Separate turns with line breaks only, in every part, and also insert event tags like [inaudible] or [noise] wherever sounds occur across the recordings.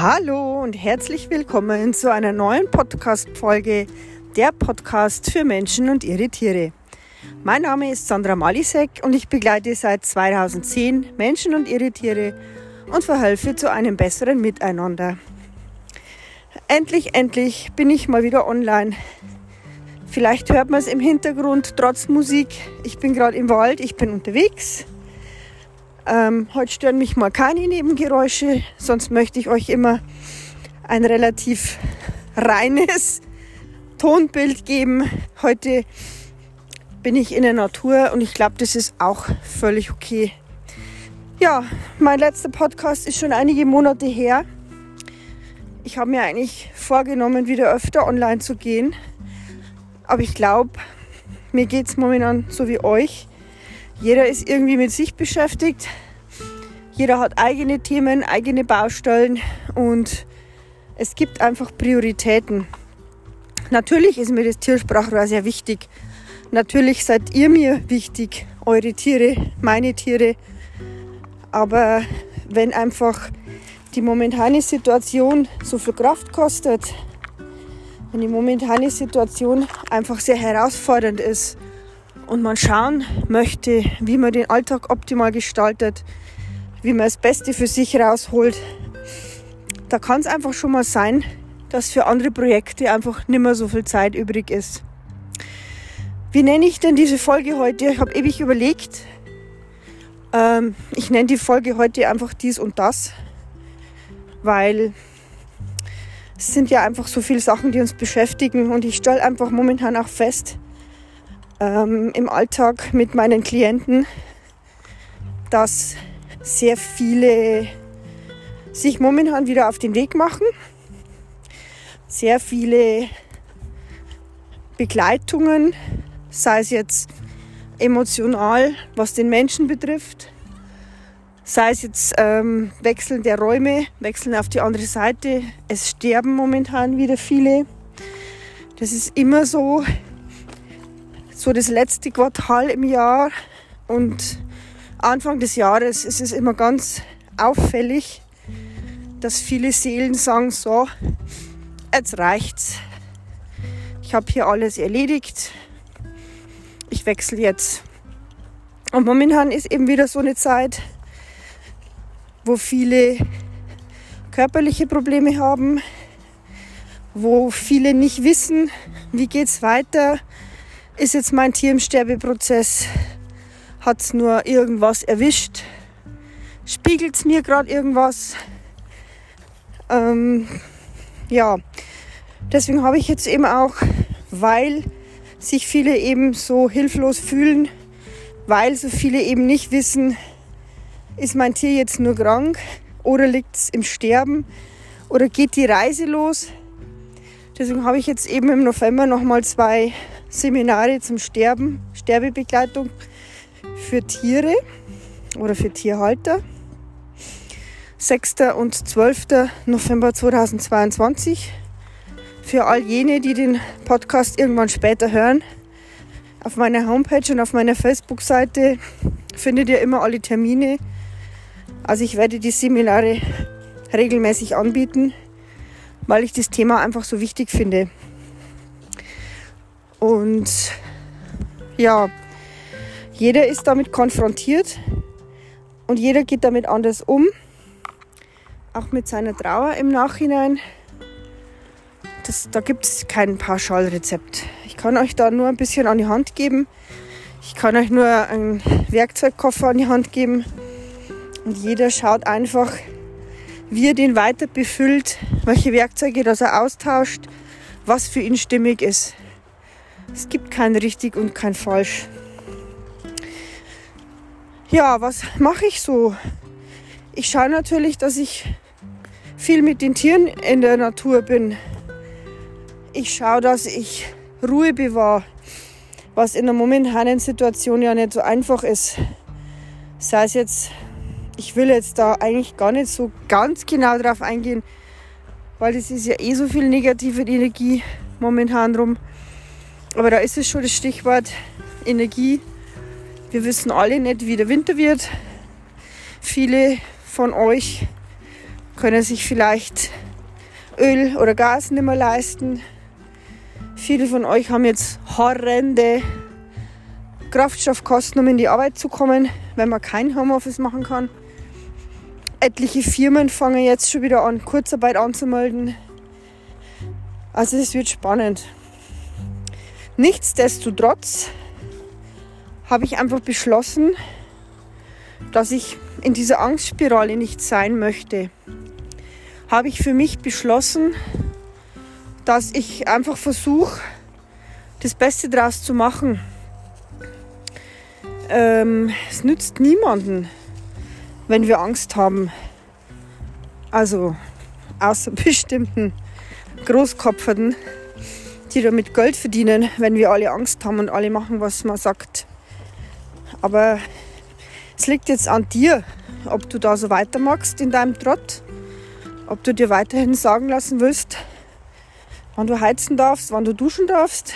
Hallo und herzlich willkommen zu einer neuen Podcast-Folge, der Podcast für Menschen und ihre Tiere. Mein Name ist Sandra Malisek und ich begleite seit 2010 Menschen und ihre Tiere und verhelfe zu einem besseren Miteinander. Endlich, endlich bin ich mal wieder online. Vielleicht hört man es im Hintergrund trotz Musik. Ich bin gerade im Wald, ich bin unterwegs. Ähm, heute stören mich mal keine Nebengeräusche, sonst möchte ich euch immer ein relativ reines Tonbild geben. Heute bin ich in der Natur und ich glaube, das ist auch völlig okay. Ja, mein letzter Podcast ist schon einige Monate her. Ich habe mir eigentlich vorgenommen, wieder öfter online zu gehen. Aber ich glaube, mir geht es momentan so wie euch. Jeder ist irgendwie mit sich beschäftigt. Jeder hat eigene Themen, eigene Baustellen und es gibt einfach Prioritäten. Natürlich ist mir das Tiersprachrohr sehr wichtig. Natürlich seid ihr mir wichtig, eure Tiere, meine Tiere. Aber wenn einfach die momentane Situation so viel Kraft kostet, wenn die momentane Situation einfach sehr herausfordernd ist, und man schauen möchte, wie man den Alltag optimal gestaltet, wie man das Beste für sich rausholt, da kann es einfach schon mal sein, dass für andere Projekte einfach nicht mehr so viel Zeit übrig ist. Wie nenne ich denn diese Folge heute? Ich habe ewig überlegt. Ähm, ich nenne die Folge heute einfach dies und das, weil es sind ja einfach so viele Sachen, die uns beschäftigen und ich stelle einfach momentan auch fest, ähm, im Alltag mit meinen Klienten, dass sehr viele sich momentan wieder auf den Weg machen. Sehr viele Begleitungen, sei es jetzt emotional, was den Menschen betrifft, sei es jetzt ähm, Wechseln der Räume, Wechseln auf die andere Seite. Es sterben momentan wieder viele. Das ist immer so so das letzte Quartal im Jahr und Anfang des Jahres ist es immer ganz auffällig, dass viele Seelen sagen, so, jetzt reicht's. Ich habe hier alles erledigt. Ich wechsle jetzt. Und momentan ist eben wieder so eine Zeit, wo viele körperliche Probleme haben, wo viele nicht wissen, wie geht's weiter, ist jetzt mein Tier im Sterbeprozess? Hat es nur irgendwas erwischt? Spiegelt es mir gerade irgendwas? Ähm, ja, deswegen habe ich jetzt eben auch, weil sich viele eben so hilflos fühlen, weil so viele eben nicht wissen, ist mein Tier jetzt nur krank oder liegt es im Sterben oder geht die Reise los. Deswegen habe ich jetzt eben im November nochmal zwei Seminare zum Sterben, Sterbebegleitung für Tiere oder für Tierhalter. 6. und 12. November 2022. Für all jene, die den Podcast irgendwann später hören, auf meiner Homepage und auf meiner Facebook-Seite findet ihr immer alle Termine. Also ich werde die Seminare regelmäßig anbieten, weil ich das Thema einfach so wichtig finde. Und ja, jeder ist damit konfrontiert und jeder geht damit anders um, auch mit seiner Trauer im Nachhinein. Das, da gibt es kein Pauschalrezept. Ich kann euch da nur ein bisschen an die Hand geben. Ich kann euch nur einen Werkzeugkoffer an die Hand geben. Und jeder schaut einfach, wie er den weiter befüllt, welche Werkzeuge das er austauscht, was für ihn stimmig ist. Es gibt kein richtig und kein falsch. Ja, was mache ich so? Ich schaue natürlich, dass ich viel mit den Tieren in der Natur bin. Ich schaue, dass ich Ruhe bewahre, was in der momentanen Situation ja nicht so einfach ist. Sei es jetzt, ich will jetzt da eigentlich gar nicht so ganz genau drauf eingehen, weil es ist ja eh so viel negative Energie momentan rum. Aber da ist es schon das Stichwort Energie. Wir wissen alle nicht, wie der Winter wird. Viele von euch können sich vielleicht Öl oder Gas nicht mehr leisten. Viele von euch haben jetzt horrende Kraftstoffkosten, um in die Arbeit zu kommen, wenn man kein Homeoffice machen kann. Etliche Firmen fangen jetzt schon wieder an, Kurzarbeit anzumelden. Also es wird spannend. Nichtsdestotrotz habe ich einfach beschlossen, dass ich in dieser Angstspirale nicht sein möchte. Habe ich für mich beschlossen, dass ich einfach versuche, das Beste daraus zu machen. Ähm, es nützt niemanden, wenn wir Angst haben. Also außer [laughs] bestimmten Großkopferten, die damit Geld verdienen, wenn wir alle Angst haben und alle machen, was man sagt. Aber es liegt jetzt an dir, ob du da so weitermachst in deinem Trott, ob du dir weiterhin sagen lassen willst, wann du heizen darfst, wann du duschen darfst.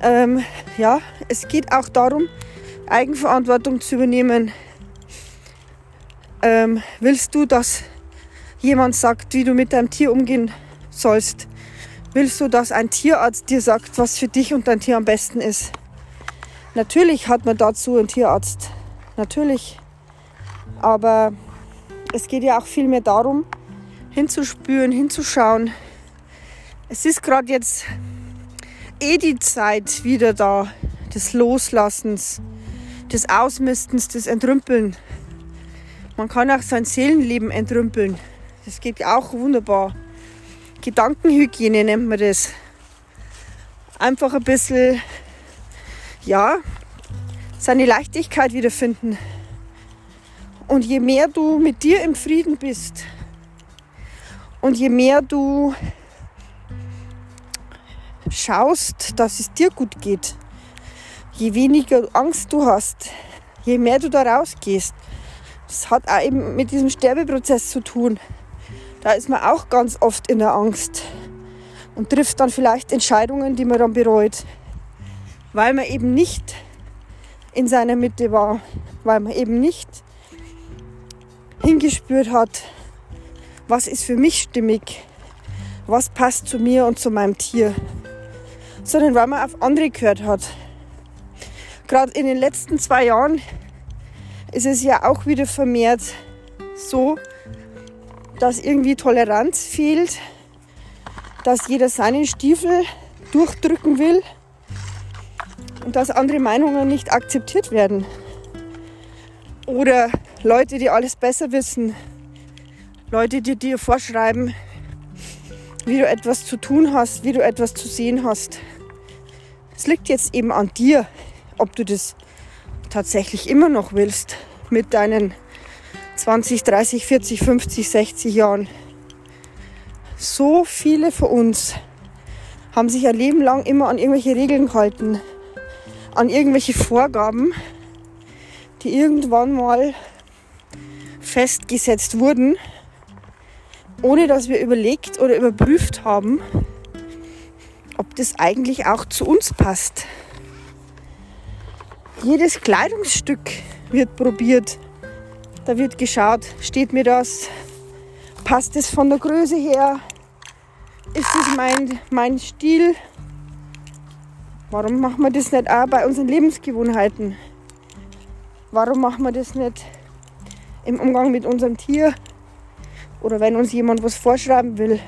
Ähm, ja, es geht auch darum, Eigenverantwortung zu übernehmen. Ähm, willst du, dass jemand sagt, wie du mit deinem Tier umgehen sollst? Willst du, dass ein Tierarzt dir sagt, was für dich und dein Tier am besten ist? Natürlich hat man dazu einen Tierarzt. Natürlich. Aber es geht ja auch viel mehr darum, hinzuspüren, hinzuschauen. Es ist gerade jetzt eh die Zeit wieder da, des Loslassens, des Ausmistens, des Entrümpeln. Man kann auch sein Seelenleben entrümpeln. Das geht auch wunderbar. Gedankenhygiene nennt man das. Einfach ein bisschen, ja, seine Leichtigkeit wiederfinden. Und je mehr du mit dir im Frieden bist und je mehr du schaust, dass es dir gut geht, je weniger Angst du hast, je mehr du da rausgehst, das hat auch eben mit diesem Sterbeprozess zu tun. Da ist man auch ganz oft in der Angst und trifft dann vielleicht Entscheidungen, die man dann bereut, weil man eben nicht in seiner Mitte war, weil man eben nicht hingespürt hat, was ist für mich stimmig, was passt zu mir und zu meinem Tier, sondern weil man auf andere gehört hat. Gerade in den letzten zwei Jahren ist es ja auch wieder vermehrt so, dass irgendwie Toleranz fehlt, dass jeder seinen Stiefel durchdrücken will und dass andere Meinungen nicht akzeptiert werden. Oder Leute, die alles besser wissen, Leute, die dir vorschreiben, wie du etwas zu tun hast, wie du etwas zu sehen hast. Es liegt jetzt eben an dir, ob du das tatsächlich immer noch willst mit deinen 20, 30, 40, 50, 60 Jahren. So viele von uns haben sich ein Leben lang immer an irgendwelche Regeln gehalten, an irgendwelche Vorgaben, die irgendwann mal festgesetzt wurden, ohne dass wir überlegt oder überprüft haben, ob das eigentlich auch zu uns passt. Jedes Kleidungsstück wird probiert. Da wird geschaut, steht mir das, passt es von der Größe her, ist es mein, mein Stil. Warum machen wir das nicht auch bei unseren Lebensgewohnheiten? Warum machen wir das nicht im Umgang mit unserem Tier oder wenn uns jemand was vorschreiben will?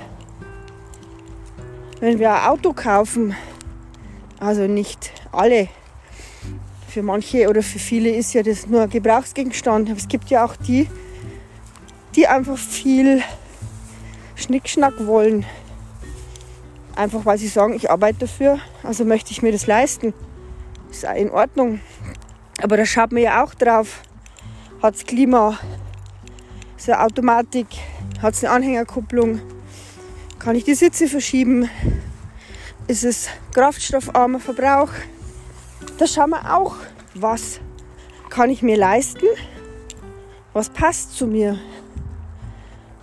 Wenn wir ein Auto kaufen, also nicht alle, für manche oder für viele ist ja das nur ein Gebrauchsgegenstand. Aber es gibt ja auch die, die einfach viel Schnickschnack wollen. Einfach weil sie sagen, ich arbeite dafür, also möchte ich mir das leisten. Ist auch in Ordnung. Aber da schaut man ja auch drauf. Hat es Klima, ist eine Automatik, hat es eine Anhängerkupplung, kann ich die Sitze verschieben, ist es kraftstoffarmer Verbrauch. Da schauen wir auch, was kann ich mir leisten, was passt zu mir.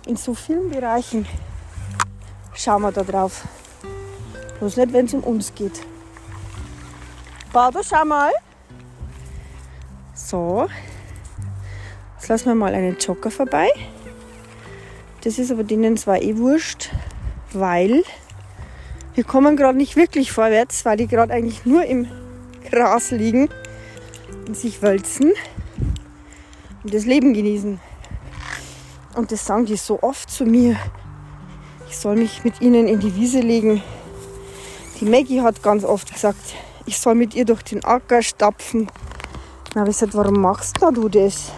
In so vielen Bereichen schauen wir da drauf. Bloß nicht, wenn es um uns geht. Bado, schau mal. So, jetzt lassen wir mal einen Jogger vorbei. Das ist aber denen zwar eh wurscht, weil wir kommen gerade nicht wirklich vorwärts, weil die gerade eigentlich nur im Gras liegen und sich wälzen und das Leben genießen. Und das sagen die so oft zu mir. Ich soll mich mit ihnen in die Wiese legen. Die Maggie hat ganz oft gesagt, ich soll mit ihr durch den Acker stapfen. Dann habe ich gesagt, warum machst du das?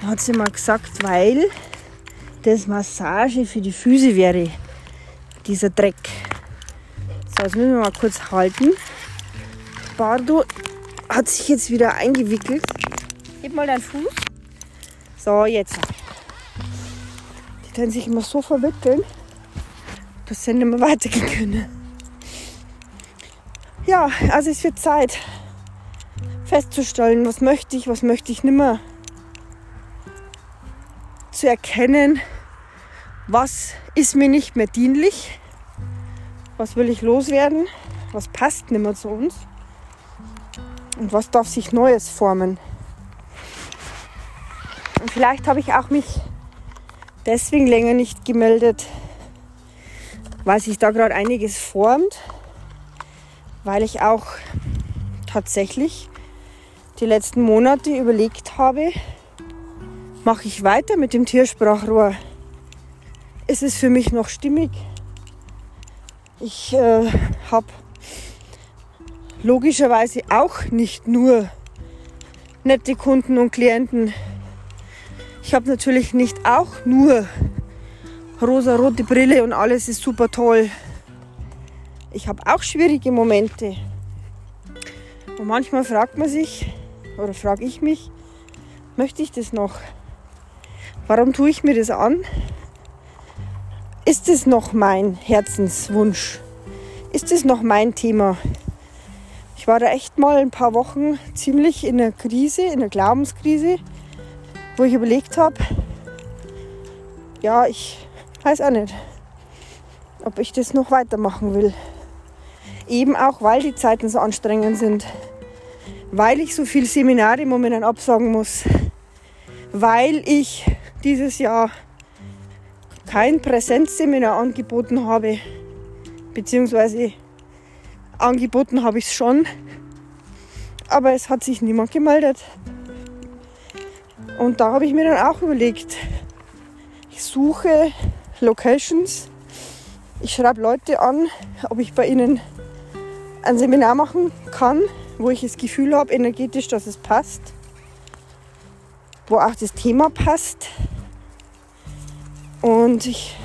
Dann hat sie mal gesagt, weil das Massage für die Füße wäre. Dieser Dreck. So, jetzt müssen wir mal kurz halten. Bardo hat sich jetzt wieder eingewickelt. Gib mal deinen Fuß. So, jetzt. Die können sich immer so verwickeln, dass sie nicht mehr weitergehen können. Ja, also es wird Zeit festzustellen, was möchte ich, was möchte ich nimmer. Zu erkennen, was ist mir nicht mehr dienlich, was will ich loswerden, was passt nicht mehr zu uns und was darf sich Neues formen. Und vielleicht habe ich auch mich deswegen länger nicht gemeldet, weil sich da gerade einiges formt, weil ich auch tatsächlich die letzten Monate überlegt habe, mache ich weiter mit dem Tiersprachrohr? Ist es für mich noch stimmig? Ich äh, habe logischerweise auch nicht nur nette Kunden und Klienten. Ich habe natürlich nicht auch nur rosa-rote Brille und alles ist super toll. Ich habe auch schwierige Momente. Und manchmal fragt man sich, oder frage ich mich, möchte ich das noch? Warum tue ich mir das an? Ist es noch mein Herzenswunsch? Ist es noch mein Thema? Ich war da echt mal ein paar Wochen ziemlich in der Krise, in der Glaubenskrise, wo ich überlegt habe, ja, ich weiß auch nicht, ob ich das noch weitermachen will. Eben auch, weil die Zeiten so anstrengend sind, weil ich so viele Seminare momentan absagen muss, weil ich dieses Jahr kein Präsenzseminar angeboten habe, beziehungsweise angeboten habe ich es schon, aber es hat sich niemand gemeldet. Und da habe ich mir dann auch überlegt, ich suche Locations, ich schreibe Leute an, ob ich bei ihnen ein Seminar machen kann, wo ich das Gefühl habe, energetisch, dass es passt, wo auch das Thema passt. Und ich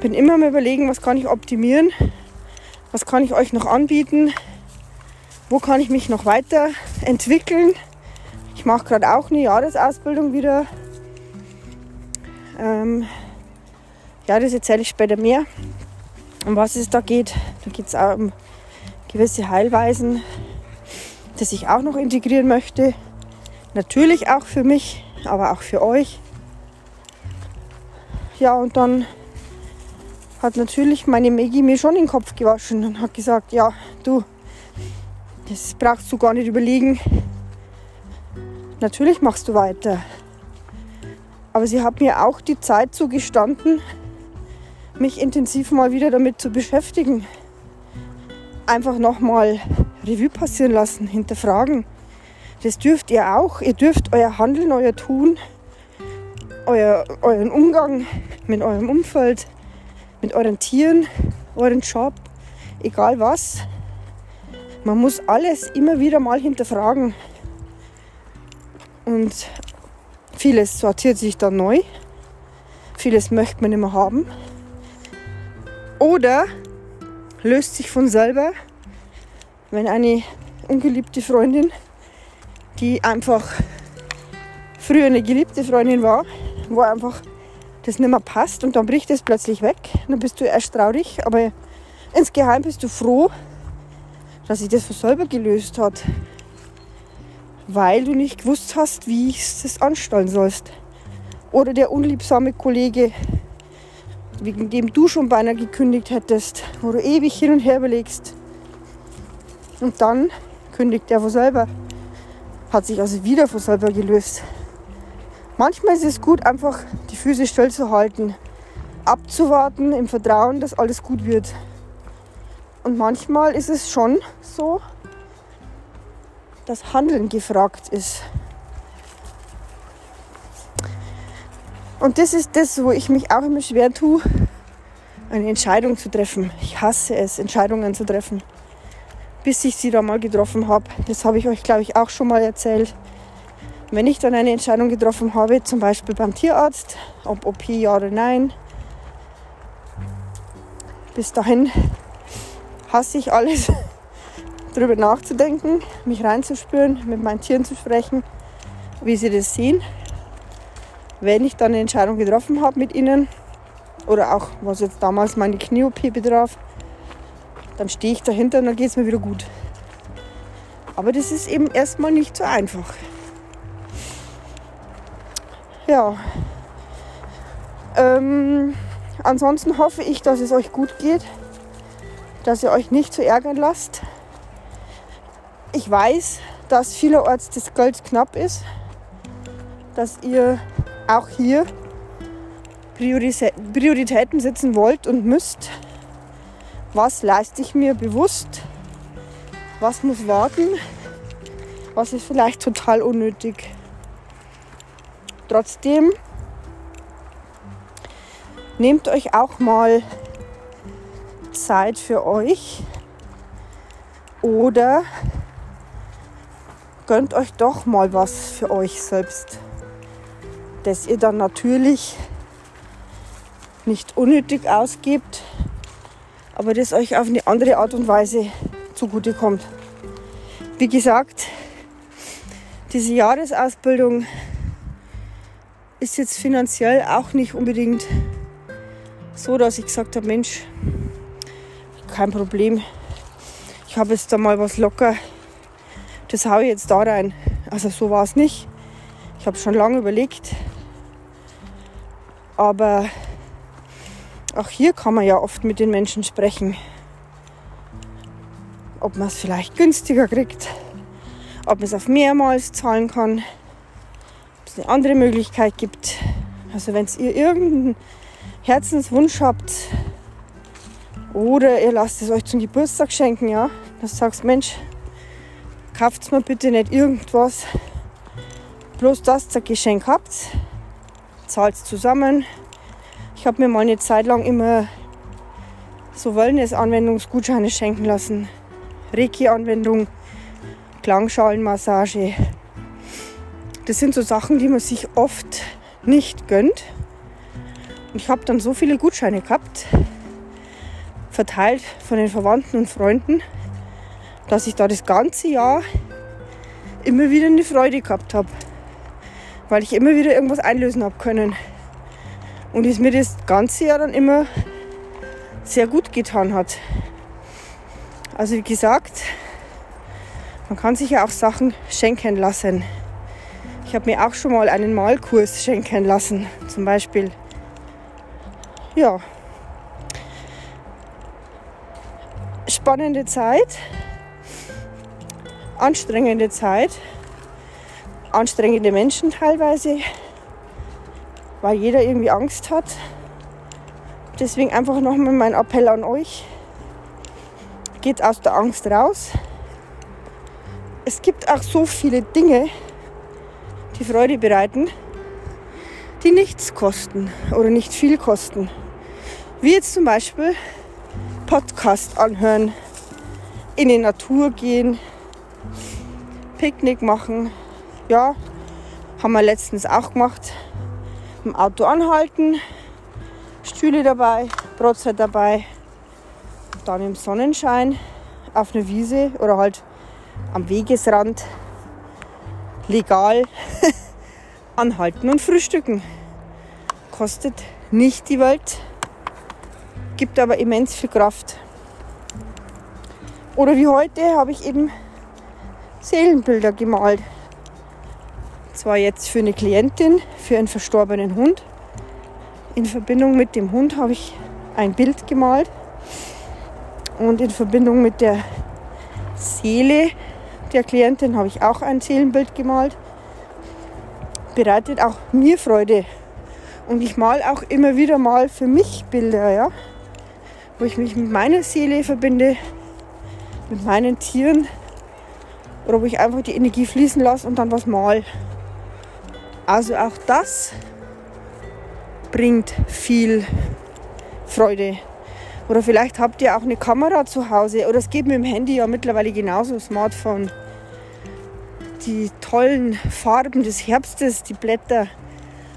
bin immer mal überlegen, was kann ich optimieren, was kann ich euch noch anbieten, wo kann ich mich noch weiterentwickeln. Ich mache gerade auch eine Jahresausbildung wieder. Ähm, ja, das erzähle ich später mehr, um was es da geht. Da geht es auch um gewisse Heilweisen, das ich auch noch integrieren möchte. Natürlich auch für mich, aber auch für euch. Ja, und dann hat natürlich meine Maggie mir schon den Kopf gewaschen und hat gesagt, ja, du, das brauchst du gar nicht überlegen. Natürlich machst du weiter. Aber sie hat mir auch die Zeit zugestanden, mich intensiv mal wieder damit zu beschäftigen einfach nochmal Revue passieren lassen, hinterfragen. Das dürft ihr auch. Ihr dürft euer Handeln, euer Tun, euer, euren Umgang mit eurem Umfeld, mit euren Tieren, euren Job, egal was. Man muss alles immer wieder mal hinterfragen. Und vieles sortiert sich dann neu. Vieles möchte man nicht mehr haben. Oder löst sich von selber, wenn eine ungeliebte Freundin, die einfach früher eine geliebte Freundin war, wo einfach das nicht mehr passt und dann bricht es plötzlich weg. Dann bist du erst traurig, aber insgeheim bist du froh, dass sich das von selber gelöst hat, weil du nicht gewusst hast, wie es das anstellen sollst. Oder der unliebsame Kollege, wegen dem du schon beinahe gekündigt hättest, wo du ewig hin und her überlegst. Und dann kündigt er von selber. Hat sich also wieder von selber gelöst. Manchmal ist es gut, einfach die Füße still zu halten, abzuwarten im Vertrauen, dass alles gut wird. Und manchmal ist es schon so, dass Handeln gefragt ist. Und das ist das, wo ich mich auch immer schwer tue, eine Entscheidung zu treffen. Ich hasse es, Entscheidungen zu treffen. Bis ich sie da mal getroffen habe. Das habe ich euch, glaube ich, auch schon mal erzählt. Wenn ich dann eine Entscheidung getroffen habe, zum Beispiel beim Tierarzt, ob OP ja oder nein, bis dahin hasse ich alles, [laughs] darüber nachzudenken, mich reinzuspüren, mit meinen Tieren zu sprechen, wie sie das sehen. Wenn ich dann eine Entscheidung getroffen habe mit ihnen, oder auch was jetzt damals meine Knie-OP betraf, dann stehe ich dahinter und dann geht es mir wieder gut. Aber das ist eben erstmal nicht so einfach. Ja. Ähm, ansonsten hoffe ich, dass es euch gut geht, dass ihr euch nicht zu ärgern lasst. Ich weiß, dass vielerorts das Geld knapp ist, dass ihr auch hier Prioritäten setzen wollt und müsst. Was leiste ich mir bewusst? Was muss warten? Was ist vielleicht total unnötig? Trotzdem nehmt euch auch mal Zeit für euch oder gönnt euch doch mal was für euch selbst, das ihr dann natürlich nicht unnötig ausgibt, aber das euch auf eine andere Art und Weise zugutekommt. Wie gesagt, diese Jahresausbildung ist jetzt finanziell auch nicht unbedingt so, dass ich gesagt habe, Mensch, kein Problem. Ich habe jetzt da mal was locker. Das haue ich jetzt da rein. Also so war es nicht. Ich habe schon lange überlegt. Aber auch hier kann man ja oft mit den Menschen sprechen. Ob man es vielleicht günstiger kriegt, ob man es auf mehrmals zahlen kann eine andere Möglichkeit gibt. Also wenn ihr irgendeinen Herzenswunsch habt oder ihr lasst es euch zum Geburtstag schenken, ja, du sagst, Mensch, kauft mir bitte nicht irgendwas, bloß dass ihr Geschenk habt, zahlt zusammen. Ich habe mir mal eine Zeit lang immer so Wellness-Anwendungsgutscheine schenken lassen. Reiki-Anwendung, Klangschalenmassage, das sind so Sachen, die man sich oft nicht gönnt. Und ich habe dann so viele Gutscheine gehabt, verteilt von den Verwandten und Freunden, dass ich da das ganze Jahr immer wieder eine Freude gehabt habe. Weil ich immer wieder irgendwas einlösen habe können. Und es mir das ganze Jahr dann immer sehr gut getan hat. Also wie gesagt, man kann sich ja auch Sachen schenken lassen. Ich habe mir auch schon mal einen Malkurs schenken lassen, zum Beispiel. Ja. Spannende Zeit, anstrengende Zeit, anstrengende Menschen teilweise, weil jeder irgendwie Angst hat. Deswegen einfach nochmal mein Appell an euch. Geht aus der Angst raus. Es gibt auch so viele Dinge, die Freude bereiten, die nichts kosten oder nicht viel kosten. Wie jetzt zum Beispiel Podcast anhören, in die Natur gehen, Picknick machen. Ja, haben wir letztens auch gemacht. Im Auto anhalten, Stühle dabei, Brotzeit dabei, dann im Sonnenschein auf einer Wiese oder halt am Wegesrand legal [laughs] anhalten und frühstücken. Kostet nicht die Welt, gibt aber immens viel Kraft. Oder wie heute habe ich eben Seelenbilder gemalt. Zwar jetzt für eine Klientin, für einen verstorbenen Hund. In Verbindung mit dem Hund habe ich ein Bild gemalt. Und in Verbindung mit der Seele der Klientin habe ich auch ein Seelenbild gemalt. Bereitet auch mir Freude Und ich mal auch immer wieder mal für mich Bilder, ja. Wo ich mich mit meiner Seele verbinde, mit meinen Tieren. Oder wo ich einfach die Energie fließen lasse und dann was mal. Also auch das bringt viel Freude. Oder vielleicht habt ihr auch eine Kamera zu Hause. Oder es geht mit dem Handy ja mittlerweile genauso, Smartphone. Die tollen Farben des Herbstes, die Blätter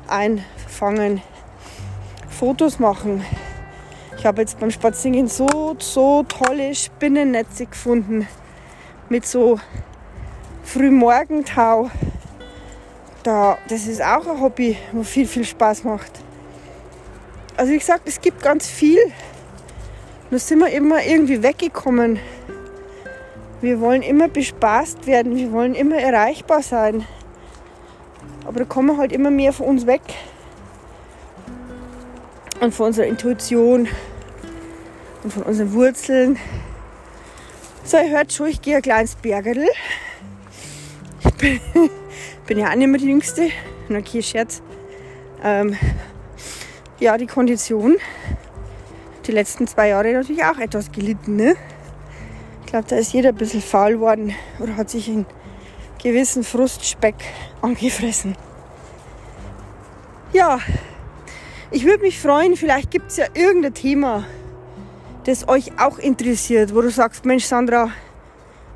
einfangen, Fotos machen. Ich habe jetzt beim Spazierengehen so, so tolle Spinnennetze gefunden mit so Frühmorgentau. Da, das ist auch ein Hobby, wo viel, viel Spaß macht. Also wie gesagt, es gibt ganz viel. Nur sind wir immer irgendwie weggekommen. Wir wollen immer bespaßt werden, wir wollen immer erreichbar sein. Aber da kommen halt immer mehr von uns weg. Und von unserer Intuition und von unseren Wurzeln. So, ihr hört schon, ich gehe ein kleines Bergerl. Ich bin, [laughs] bin ja auch nicht mehr die Jüngste. Okay, Scherz. Ähm, ja, die Kondition die letzten zwei Jahre natürlich auch etwas gelitten. Ne? Ich glaube, da ist jeder ein bisschen faul worden oder hat sich einen gewissen Frustspeck angefressen. Ja, ich würde mich freuen, vielleicht gibt es ja irgendein Thema, das euch auch interessiert, wo du sagst, Mensch Sandra,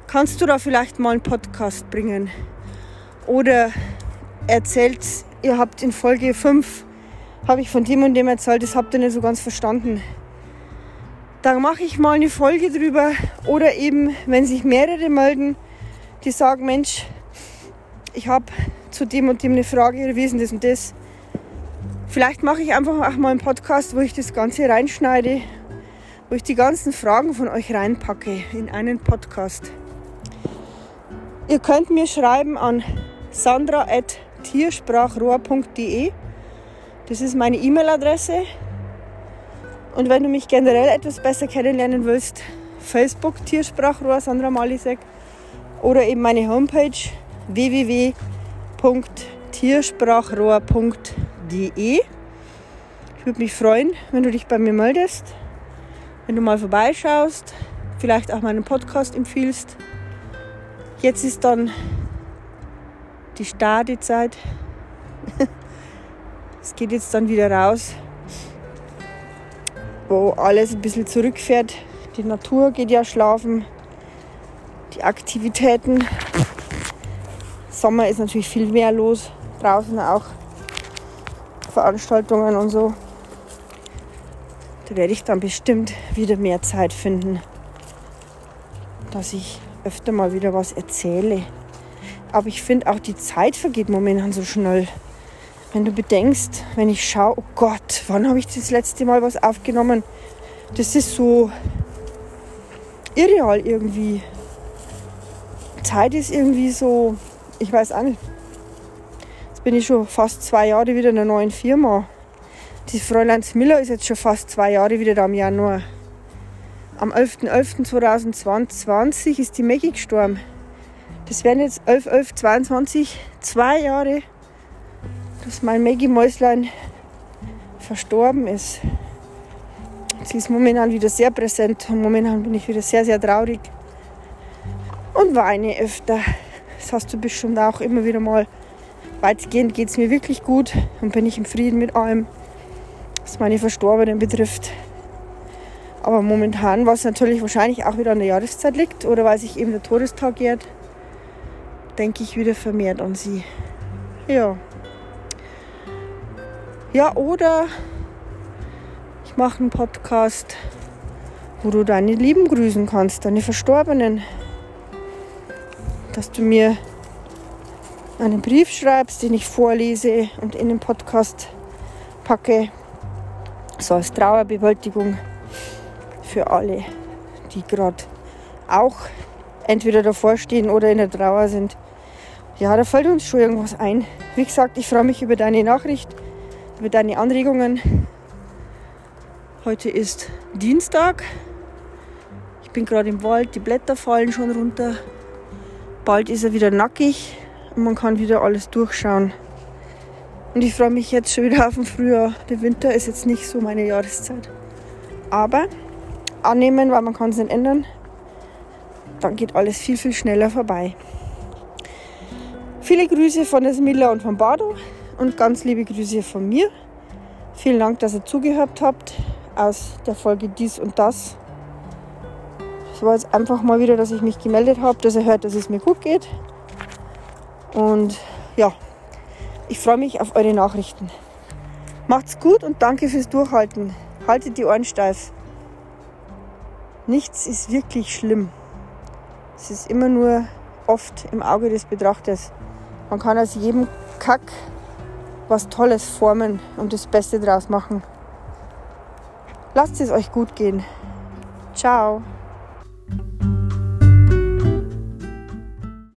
kannst du da vielleicht mal einen Podcast bringen? Oder erzählt, ihr habt in Folge 5 habe ich von dem und dem erzählt, das habt ihr nicht so ganz verstanden. Da mache ich mal eine Folge drüber. Oder eben, wenn sich mehrere melden, die sagen, Mensch, ich habe zu dem und dem eine Frage, denn das und das? Vielleicht mache ich einfach auch mal einen Podcast, wo ich das Ganze reinschneide, wo ich die ganzen Fragen von euch reinpacke in einen Podcast. Ihr könnt mir schreiben an sandra.tiersprachrohr.de. Das ist meine E-Mail-Adresse. Und wenn du mich generell etwas besser kennenlernen willst, Facebook Tiersprachrohr Sandra Malisek oder eben meine Homepage www.tiersprachrohr.de. Ich würde mich freuen, wenn du dich bei mir meldest, wenn du mal vorbeischaust, vielleicht auch meinen Podcast empfiehlst. Jetzt ist dann die Stadezeit. [laughs] es geht jetzt dann wieder raus, wo alles ein bisschen zurückfährt. Die Natur geht ja schlafen, die Aktivitäten. Sommer ist natürlich viel mehr los, draußen auch Veranstaltungen und so. Da werde ich dann bestimmt wieder mehr Zeit finden, dass ich öfter mal wieder was erzähle. Aber ich finde auch die Zeit vergeht momentan so schnell. Wenn du bedenkst, wenn ich schaue, oh Gott, wann habe ich das letzte Mal was aufgenommen? Das ist so irreal irgendwie. Zeit ist irgendwie so, ich weiß auch nicht. Jetzt bin ich schon fast zwei Jahre wieder in einer neuen Firma. Die Fräuleins Miller ist jetzt schon fast zwei Jahre wieder da im Januar. Am 11.11.2020 ist die Maggie gestorben. Das wären jetzt 11.11.22 zwei Jahre, dass mein Maggie Mäuslein verstorben ist. Sie ist momentan wieder sehr präsent und momentan bin ich wieder sehr, sehr traurig und weine öfter. Das hast du bestimmt auch immer wieder mal. Weitgehend geht es mir wirklich gut und bin ich im Frieden mit allem, was meine Verstorbenen betrifft. Aber momentan, was natürlich wahrscheinlich auch wieder an der Jahreszeit liegt oder weil sich eben der Todestag jährt, denke ich wieder vermehrt an sie. Ja. Ja, oder ich mache einen Podcast, wo du deine Lieben grüßen kannst, deine Verstorbenen. Dass du mir einen Brief schreibst, den ich vorlese und in den Podcast packe. So als Trauerbewältigung für alle, die gerade auch entweder davor stehen oder in der Trauer sind. Ja, da fällt uns schon irgendwas ein. Wie gesagt, ich freue mich über deine Nachricht, über deine Anregungen. Heute ist Dienstag. Ich bin gerade im Wald, die Blätter fallen schon runter. Bald ist er wieder nackig und man kann wieder alles durchschauen. Und ich freue mich jetzt schon wieder auf den Frühjahr. Der Winter ist jetzt nicht so meine Jahreszeit. Aber annehmen, weil man kann es nicht ändern. Dann geht alles viel, viel schneller vorbei. Viele Grüße von der Smilla und von Bado und ganz liebe Grüße von mir. Vielen Dank, dass ihr zugehört habt aus der Folge Dies und Das. Es war jetzt einfach mal wieder, dass ich mich gemeldet habe, dass ihr hört, dass es mir gut geht. Und ja, ich freue mich auf eure Nachrichten. Macht's gut und danke fürs Durchhalten. Haltet die Ohren steif. Nichts ist wirklich schlimm. Es ist immer nur oft im Auge des Betrachters. Man kann aus jedem Kack was Tolles formen und das Beste draus machen. Lasst es euch gut gehen. Ciao.